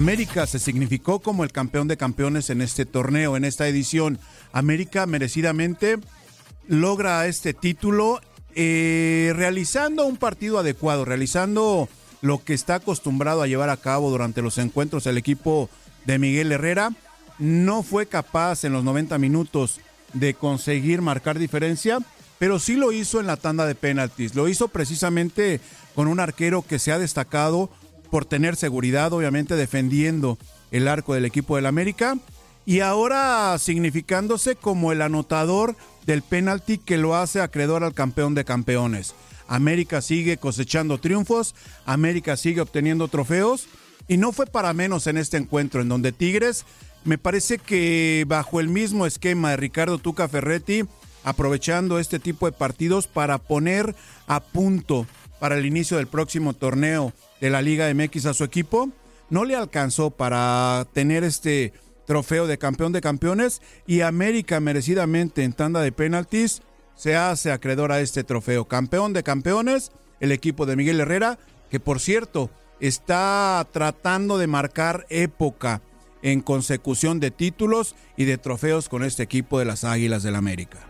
América se significó como el campeón de campeones en este torneo, en esta edición. América merecidamente logra este título eh, realizando un partido adecuado, realizando lo que está acostumbrado a llevar a cabo durante los encuentros el equipo de Miguel Herrera. No fue capaz en los 90 minutos de conseguir marcar diferencia, pero sí lo hizo en la tanda de penaltis. Lo hizo precisamente con un arquero que se ha destacado por tener seguridad, obviamente defendiendo el arco del equipo del América y ahora significándose como el anotador del penalti que lo hace acreedor al campeón de campeones. América sigue cosechando triunfos, América sigue obteniendo trofeos y no fue para menos en este encuentro en donde Tigres me parece que bajo el mismo esquema de Ricardo Tuca Ferretti, aprovechando este tipo de partidos para poner a punto para el inicio del próximo torneo de la Liga MX a su equipo, no le alcanzó para tener este trofeo de campeón de campeones y América merecidamente en tanda de penaltis se hace acreedor a este trofeo. Campeón de campeones, el equipo de Miguel Herrera, que por cierto está tratando de marcar época en consecución de títulos y de trofeos con este equipo de las Águilas del América.